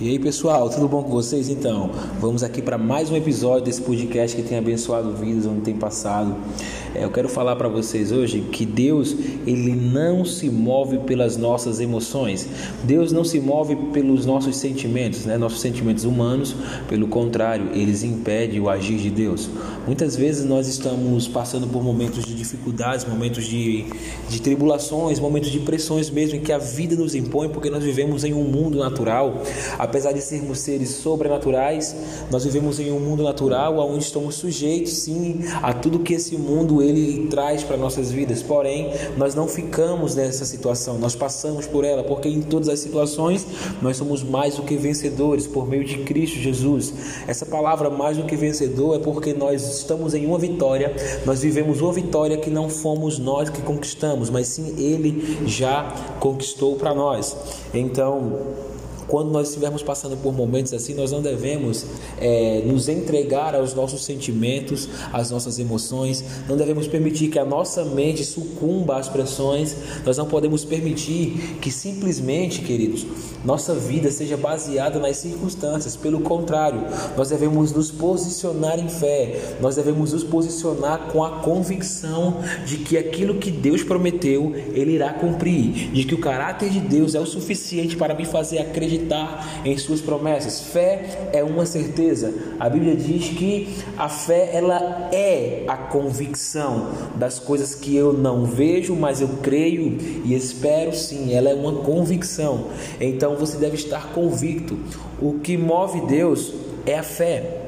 E aí pessoal, tudo bom com vocês? Então, vamos aqui para mais um episódio desse podcast que tem abençoado vidas onde tem passado. É, eu quero falar para vocês hoje que Deus ele não se move pelas nossas emoções. Deus não se move pelos nossos sentimentos, né? Nossos sentimentos humanos, pelo contrário, eles impedem o agir de Deus. Muitas vezes nós estamos passando por momentos de dificuldades, momentos de, de tribulações, momentos de pressões mesmo que a vida nos impõe, porque nós vivemos em um mundo natural. Apesar de sermos seres sobrenaturais, nós vivemos em um mundo natural onde estamos sujeitos, sim, a tudo que esse mundo ele traz para nossas vidas. Porém, nós não ficamos nessa situação, nós passamos por ela, porque em todas as situações nós somos mais do que vencedores por meio de Cristo Jesus. Essa palavra mais do que vencedor é porque nós estamos em uma vitória, nós vivemos uma vitória que não fomos nós que conquistamos, mas sim Ele já conquistou para nós. Então, quando nós estivermos passando por momentos assim, nós não devemos é, nos entregar aos nossos sentimentos, às nossas emoções, não devemos permitir que a nossa mente sucumba às pressões, nós não podemos permitir que simplesmente, queridos, nossa vida seja baseada nas circunstâncias, pelo contrário, nós devemos nos posicionar em fé, nós devemos nos posicionar com a convicção de que aquilo que Deus prometeu, Ele irá cumprir, de que o caráter de Deus é o suficiente para me fazer acreditar acreditar em suas promessas. Fé é uma certeza. A Bíblia diz que a fé ela é a convicção das coisas que eu não vejo, mas eu creio e espero sim. Ela é uma convicção. Então você deve estar convicto. O que move Deus é a fé.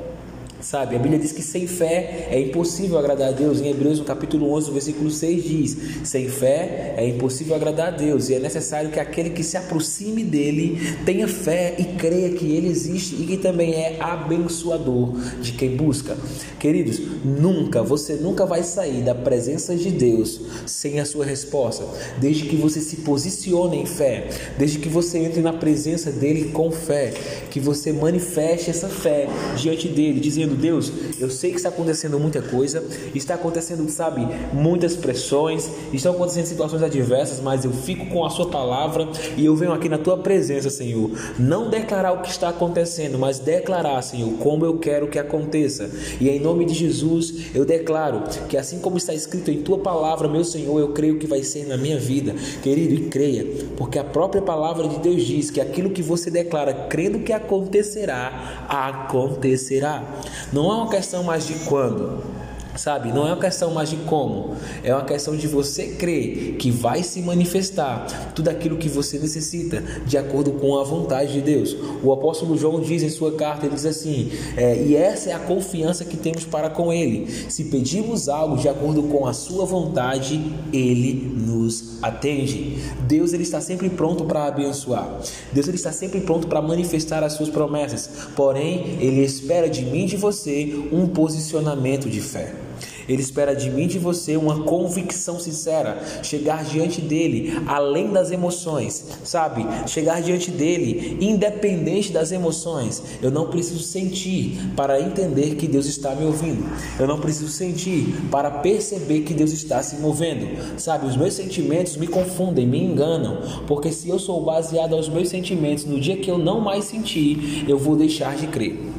Sabe, a Bíblia diz que sem fé é impossível agradar a Deus. Em Hebreus, no capítulo 11, versículo 6 diz: Sem fé é impossível agradar a Deus, e é necessário que aquele que se aproxime dele tenha fé e creia que ele existe e que também é abençoador de quem busca. Queridos, nunca, você nunca vai sair da presença de Deus sem a sua resposta, desde que você se posicione em fé, desde que você entre na presença dele com fé, que você manifeste essa fé diante dele, dizendo dizendo: Deus, eu sei que está acontecendo muita coisa, está acontecendo, sabe, muitas pressões, estão acontecendo situações adversas, mas eu fico com a Sua palavra e eu venho aqui na Tua presença, Senhor. Não declarar o que está acontecendo, mas declarar, Senhor, como eu quero que aconteça. E em nome de Jesus, eu declaro que assim como está escrito em Tua palavra, meu Senhor, eu creio que vai ser na minha vida, querido, e creia, porque a própria palavra de Deus diz que aquilo que você declara, crendo que acontecerá, acontecerá. Não é uma questão mais de quando, Sabe, não é uma questão mais de como, é uma questão de você crer que vai se manifestar tudo aquilo que você necessita, de acordo com a vontade de Deus. O apóstolo João diz em sua carta, ele diz assim, é, e essa é a confiança que temos para com Ele. Se pedimos algo de acordo com a sua vontade, Ele nos atende. Deus ele está sempre pronto para abençoar. Deus ele está sempre pronto para manifestar as suas promessas. Porém, Ele espera de mim e de você um posicionamento de fé. Ele espera de mim e de você uma convicção sincera, chegar diante dele além das emoções, sabe? Chegar diante dele independente das emoções. Eu não preciso sentir para entender que Deus está me ouvindo. Eu não preciso sentir para perceber que Deus está se movendo. Sabe? Os meus sentimentos me confundem, me enganam, porque se eu sou baseado aos meus sentimentos, no dia que eu não mais sentir, eu vou deixar de crer.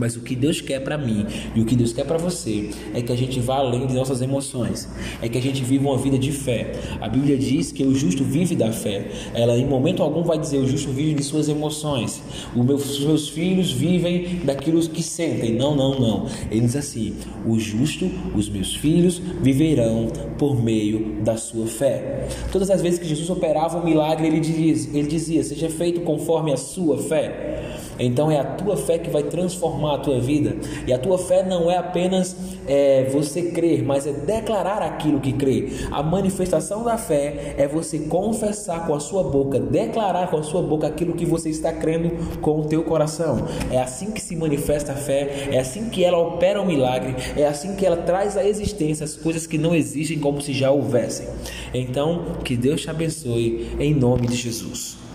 Mas o que Deus quer para mim e o que Deus quer para você é que a gente vá além de nossas emoções, é que a gente viva uma vida de fé. A Bíblia diz que o justo vive da fé. Ela em momento algum vai dizer o justo vive de suas emoções. Os meus filhos vivem daquilo que sentem. Não, não, não. Ele diz assim: o justo, os meus filhos viverão por meio da sua fé. Todas as vezes que Jesus operava um milagre, ele dizia, ele dizia: seja feito conforme a sua fé. Então é a tua fé que vai transformar a tua vida. E a tua fé não é apenas é, você crer, mas é declarar aquilo que crê. A manifestação da fé é você confessar com a sua boca, declarar com a sua boca aquilo que você está crendo com o teu coração. É assim que se manifesta a fé, é assim que ela opera o milagre, é assim que ela traz à existência as coisas que não existem como se já houvessem. Então, que Deus te abençoe em nome de Jesus.